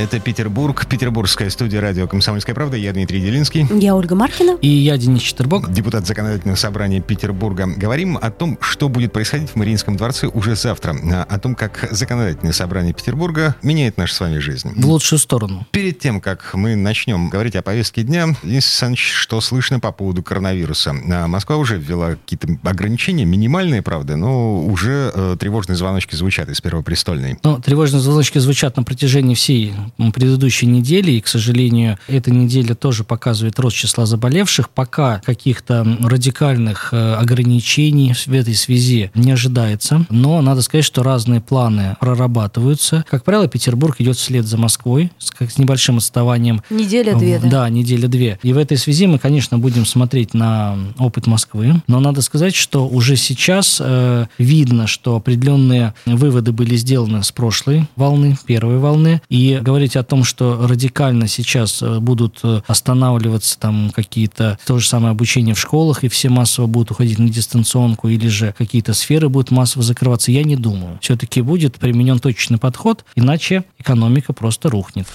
Это Петербург, петербургская студия радио «Комсомольская правда». Я Дмитрий Делинский. Я Ольга Маркина. И я Денис Четербок. Депутат Законодательного собрания Петербурга. Говорим о том, что будет происходить в Мариинском дворце уже завтра. О том, как Законодательное собрание Петербурга меняет нашу с вами жизнь. В лучшую сторону. Перед тем, как мы начнем говорить о повестке дня, Денис Александрович, что слышно по поводу коронавируса? А, Москва уже ввела какие-то ограничения, минимальные, правда, но уже э, тревожные звоночки звучат из Первопрестольной. Ну, тревожные звоночки звучат на протяжении всей предыдущей недели, и, к сожалению, эта неделя тоже показывает рост числа заболевших. Пока каких-то радикальных э, ограничений в этой связи не ожидается, но надо сказать, что разные планы прорабатываются. Как правило, Петербург идет вслед за Москвой с, как, с небольшим отставанием. Неделя-две, да? Да, неделя-две. И в этой связи мы, конечно, будем смотреть на опыт Москвы, но надо сказать, что уже сейчас э, видно, что определенные выводы были сделаны с прошлой волны, первой волны, и говорить о том, что радикально сейчас э, будут э, останавливаться там какие-то то же самое обучение в школах, и все массово будут уходить на дистанционку, или же какие-то сферы будут массово закрываться, я не думаю. Все-таки будет применен точный подход, иначе экономика просто рухнет.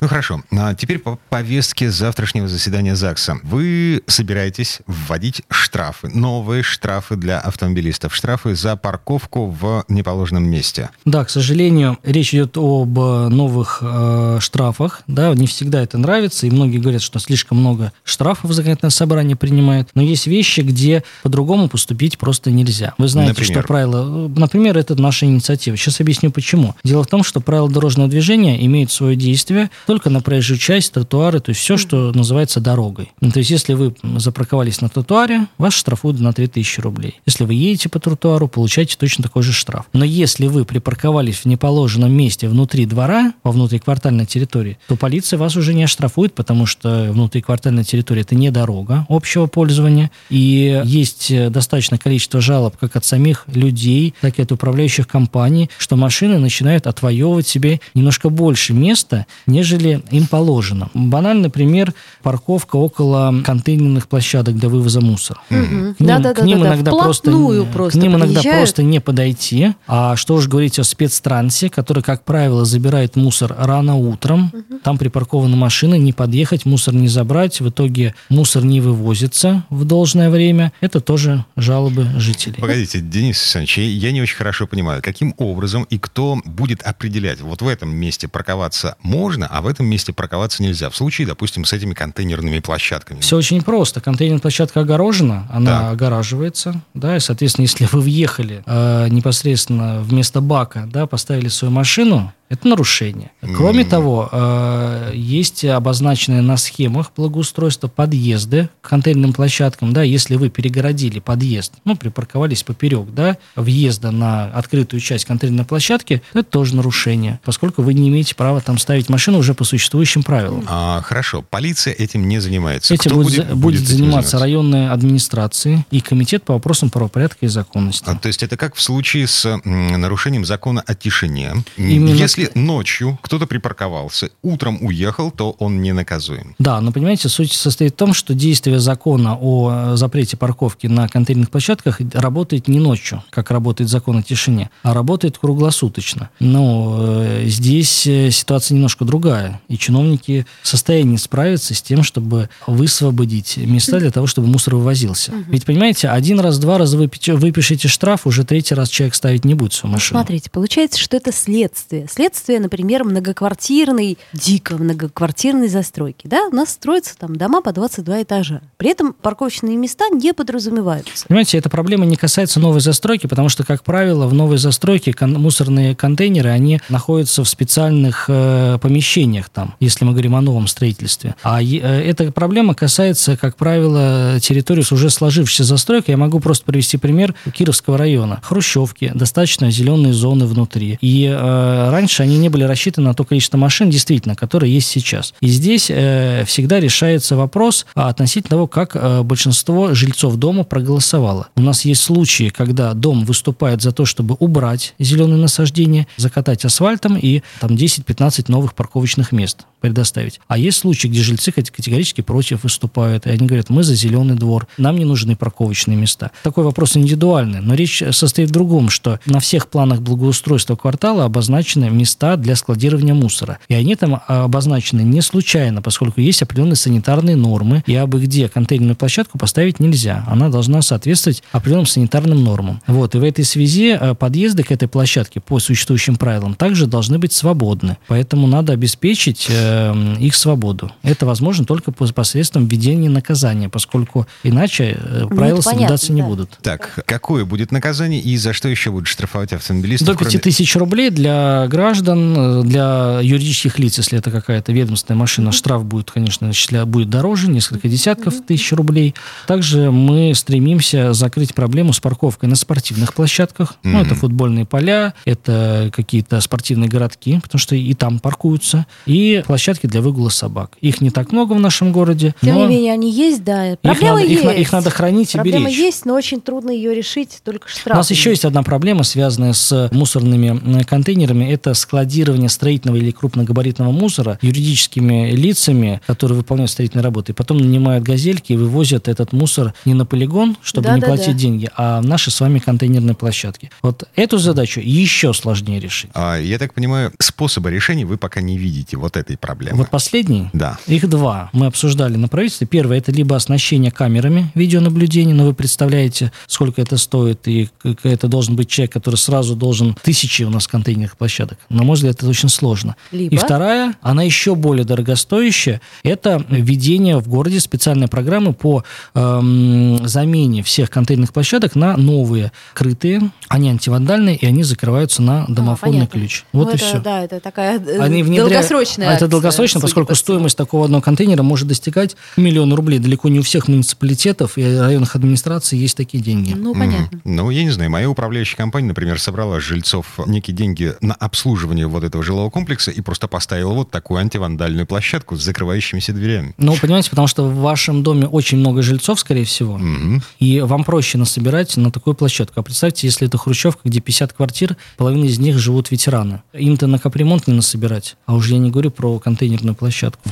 Ну хорошо, а теперь по повестке завтрашнего заседания ЗАГСа. Вы собираетесь вводить штрафы, новые штрафы для автомобилистов, штрафы за парковку в неположенном месте. Да, к сожалению, речь идет об э, новых э, штрафах. Да, не всегда это нравится, и многие говорят, что слишком много штрафов законодательное собрание принимает. Но есть вещи, где по-другому поступить просто нельзя. Вы знаете, Например? что правила... Например, это наша инициатива. Сейчас объясню, почему. Дело в том, что правила дорожного движения имеют свое действие только на проезжую часть, тротуары, то есть все, что называется дорогой. Ну, То есть если вы запарковались на тротуаре, вас штрафуют на 3000 рублей. Если вы едете по тротуару, получаете точно такой же штраф. Но если вы припарковались в неположенном месте внутри двора, во внутриквартальной территории, то полиция вас уже не оштрафует, потому что внутриквартальная территория – это не дорога общего пользования. И есть э, достаточное количество жалоб как от самих людей, так и от управляющих компаний, что машины начинают отвоевывать себе немножко больше места, нежели им положено. Банальный пример – парковка около контейнерных площадок для вывоза мусора. К ним, к иногда просто, вплотную к просто ним иногда подъезжают. просто не подойти. А что уж говорить о спецтрансе, который, как правило, забирает мусор рано утром. Там припаркованы машины, не подъехать, мусор не забрать. В итоге мусор не вывозится в должное время. Это тоже жалобы жителей. Погодите, Денис Александрович, я не очень хорошо понимаю, каким образом и кто будет определять, вот в этом месте парковаться можно, а в этом месте парковаться нельзя. В случае, допустим, с этими контейнерными площадками. Все очень просто. Контейнерная площадка огорожена, она Так. огораживается, да, и, соответственно, если вы въехали э, непосредственно вместо бака, да, поставили свою машину, это нарушение. Кроме М. того, э, есть обозначенные на схемах благоустройства подъезды к контейнерным площадкам, да, если вы перегородили подъезд, ну, припарковались поперек, да, въезда на открытую часть контейнерной площадки, это тоже нарушение, поскольку вы не имеете права там ставить машину уже по существующим правилам. А, хорошо, полиция этим не занимается. Этим Кто будет, будет этим заниматься районная администрация и комитет по вопросам правопорядка и законности. А, то есть это как в случае с нарушением закона о тишине. Именно- Если ночью кто-то припарковался, утром уехал, то он не наказуем. Да, но понимаете, суть состоит в том, что действие закона о э, запрете парковки на контейнерных площадках работает не ночью, как работает закон о тишине, а работает круглосуточно. Но э, здесь э, ситуация немножко другая, и чиновники в состоянии справиться с тем, чтобы высвободить места для того, чтобы мусор вывозился. Ведь, понимаете, один раз, два раза выпи- выпишите штраф, уже третий раз человек ставить не будет свою машину. Смотрите, получается, что это следствие. Следствие, например, многоквартирной, дико многоквартирной застройки. Да? У нас строятся там дома по 22 этажа. При этом парковочные места не подразумеваются. Понимаете, эта проблема не касается новой застройки, потому что, как правило, в новой застройке кон- мусорные контейнеры, они находятся в специальных э, помещениях там, если мы говорим о новом строительстве. А э, эта проблема касается, как правило, территории с уже сложившейся застройкой. Я могу просто привести пример Кировского района. Хрущевки, достаточно зеленые зоны внутри. И э, раньше раньше, они не были рассчитаны на то количество машин, действительно, которое есть сейчас. И здесь э, всегда решается вопрос относительно того, как э, большинство жильцов дома проголосовало. У нас есть случаи, когда дом выступает за то, чтобы убрать зеленые насаждения, закатать асфальтом и там 10-15 новых парковочных мест предоставить. А есть случаи, где жильцы категорически против выступают, и они говорят, мы за зеленый двор, нам не нужны парковочные места. Такой вопрос индивидуальный, но речь состоит в другом, что на всех планах благоустройства квартала обозначены места для складирования мусора. И они там обозначены не случайно, поскольку есть определенные санитарные нормы, и абы где контейнерную площадку поставить нельзя. Она должна соответствовать определенным санитарным нормам. Вот, и в этой связи э, подъезды к этой площадке по существующим правилам также должны быть свободны. Поэтому надо обеспечить э, их свободу. Это возможно только посредством введения наказания, поскольку иначе э, ну, правила соблюдаться не будут. Так, какое будет наказание и за что еще будут штрафовать автомобилистов? До 5 тысяч рублей для граждан, для юридических лиц, если это какая-то ведомственная машина, штраф будет, конечно, будет дороже, несколько десятков тысяч рублей. Также мы стремимся закрыть проблему с парковкой на спортивных площадках. Mm-hmm. Ну, это футбольные поля, это какие-то спортивные городки, потому что и там паркуются, и площадки для выгула собак. Их не так много в нашем городе. Тем не менее, они есть, да. Проблема их есть. Надо, их, их надо хранить Проблема и беречь. есть, но очень трудно ее решить только штрафом. У нас еще есть одна проблема, связанная с мусорными контейнерами. Это складирование строительного или крупногабаритного мусора юридическими лицами, которые выполняют строительные работы. И потом нанимают газельки и вывозят этот мусор не на полигон, чтобы да, не да, платить да. деньги, а в наши с вами контейнерные площадки. Вот эту задачу еще сложнее решить. А, я так понимаю, способа решения вы пока не видите вот этой проблемы. Вот последний? Да. Их два. Мы обсуждали на правительстве. Первое – это либо оснащение камерами видеонаблюдения, но вы представляете, сколько это стоит, и это должен быть человек, который сразу должен... Тысячи у нас контейнерных площадок. На мой взгляд, это очень сложно. Либо... И вторая, она еще более дорогостоящая, это введение в городе специальной программы по эм, замене всех контейнерных площадок на новые, крытые. Они антивандальные, и они закрываются на а, домофонный а, ключ. Вот ну, и это, все. Да, это такая э, они внедряют... долгосрочная Это долгосрочно, поскольку стоимость такого одного контейнера может достигать миллиона рублей. Далеко не у всех муниципалитетов и районных администраций есть такие деньги. Ну, понятно. Mm. Ну, я не знаю, моя управляющая компания, например, собрала жильцов некие деньги на обслуживание вот этого жилого комплекса и просто поставила вот такую антивандальную площадку с закрывающимися дверями. Ну, понимаете, потому что в вашем доме очень много жильцов, скорее всего, mm-hmm. и вам проще насобирать на такую площадку. А представьте, если это хрущевка, где 50 квартир, половина из них живут ветераны. Им-то на капремонт не насобирать. А уже я не говорю про контейнерную площадку.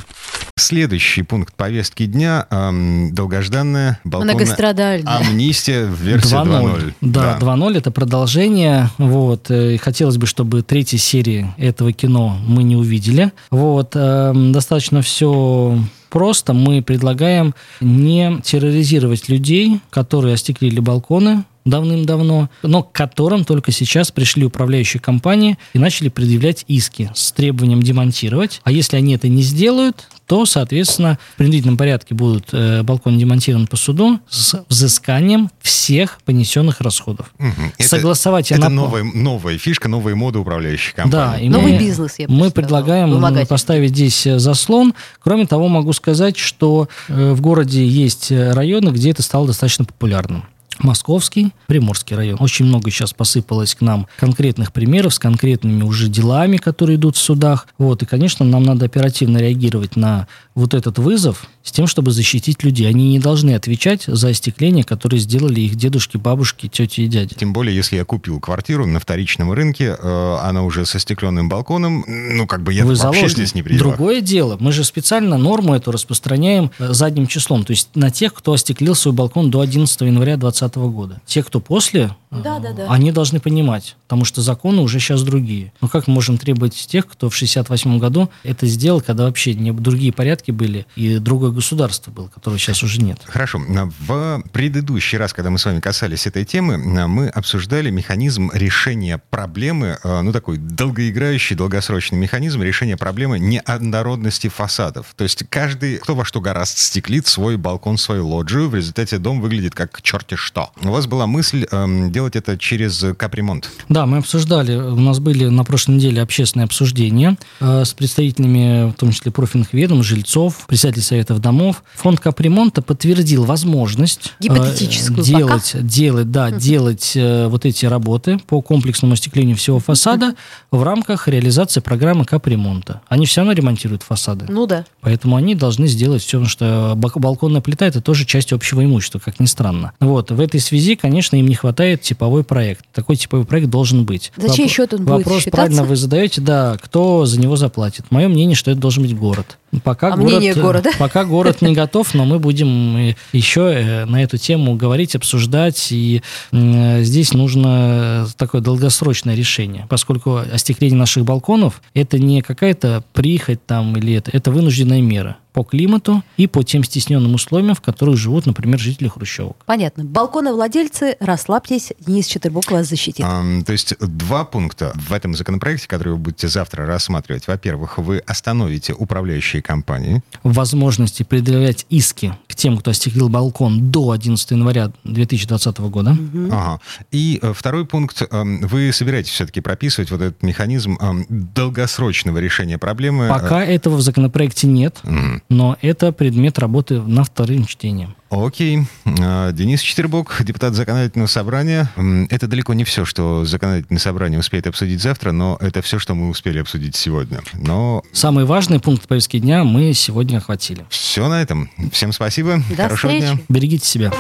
Следующий пункт повестки дня эм, долгожданная балконная амнистия в версии 2.0. Да, да. 2.0 это продолжение. Вот. Э, и хотелось бы, чтобы третьей серии этого кино мы не увидели. Вот. Эм, достаточно все просто. Мы предлагаем не терроризировать людей, которые остеклили балконы, давным-давно, но к которым только сейчас пришли управляющие компании и начали предъявлять иски с требованием демонтировать. А если они это не сделают, то, соответственно, в принудительном порядке будут э, балкон демонтирован по суду с взысканием всех понесенных расходов. Угу. Согласовать это, это новая, новая фишка, новая мода управляющих компаний. Да, и новый мы, бизнес. Я мы предлагаем поставить здесь э, заслон. Кроме того, могу сказать, что э, в городе есть районы, где это стало достаточно популярным. Московский, Приморский район. Очень много сейчас посыпалось к нам конкретных примеров с конкретными уже делами, которые идут в судах. Вот, и, конечно, нам надо оперативно реагировать на вот этот вызов с тем, чтобы защитить людей. Они не должны отвечать за остекление, которое сделали их дедушки, бабушки, тети и дяди. Тем более, если я купил квартиру на вторичном рынке, э, она уже со стекленным балконом, ну, как бы я Вы вообще заложник. здесь не при Другое дело, мы же специально норму эту распространяем э, задним числом, то есть на тех, кто остеклил свой балкон до 11 января 2020 года. Те, кто после, да, да, да. они должны понимать, потому что законы уже сейчас другие. Но как мы можем требовать тех, кто в 68 году это сделал, когда вообще не другие порядки были и другое государство было, которого сейчас уже нет? Хорошо. В предыдущий раз, когда мы с вами касались этой темы, мы обсуждали механизм решения проблемы, э, ну такой долгоиграющий, долгосрочный механизм решения проблемы неоднородности фасадов. То есть каждый, кто во что гораст, стеклит свой балкон, свою лоджию, в результате дом выглядит как черти что. У вас была мысль эм, делать сделать это через капремонт. Да, мы обсуждали, у нас были на прошлой неделе общественные обсуждения э, с представителями, в том числе профильных ведомств, жильцов, председателей советов домов. Фонд капремонта подтвердил возможность э, Гипотетическую делать, делать, да, делать э, вот эти работы по комплексному остеклению всего фасада в рамках реализации программы капремонта. Они все равно ремонтируют фасады. Ну да. Поэтому они должны сделать все, потому что балконная плита это тоже часть общего имущества, как ни странно. Вот в этой связи, конечно, им не хватает типовой проект. Такой типовой проект должен быть. За чей счет он будет Вопрос считаться? правильно вы задаете, да, кто за него заплатит. Мое мнение, что это должен быть город. Пока А город, мнение города? Пока город не готов, но мы будем э, еще э, на эту тему говорить, обсуждать, и э, здесь нужно такое долгосрочное решение, поскольку остекление наших балконов это не какая-то прихоть там или это, это вынужденная мера по климату и по тем стесненным условиям, в которых живут, например, жители хрущевок. Понятно. Балконовладельцы, расслабьтесь, Денис Четербок вас защитит. Ам, то есть два пункта в этом законопроекте, которые вы будете завтра рассматривать. Во-первых, вы остановите управляющие компании. возможности предъявлять иски к тем, кто остеклил балкон до 11 января 2020 года. Ага. И э, второй пункт. эм, Вы собираетесь все-таки прописывать вот этот механизм эм, долгосрочного решения проблемы. Пока этого в законопроекте нет, Мгм. но это предмет работы на вторым чтением. Окей. Э, Денис Четербок, депутат законодательного собрания. Это далеко не все, что законодательное собрание успеет обсудить завтра, но это все, что мы успели обсудить сегодня. Но Самый важный пункт повестки дня мы сегодня охватили. все на этом. Всем спасибо. До Хорошего встречи. дня. Берегите себя.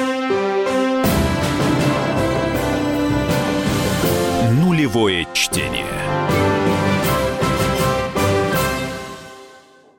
Нулевое чтение.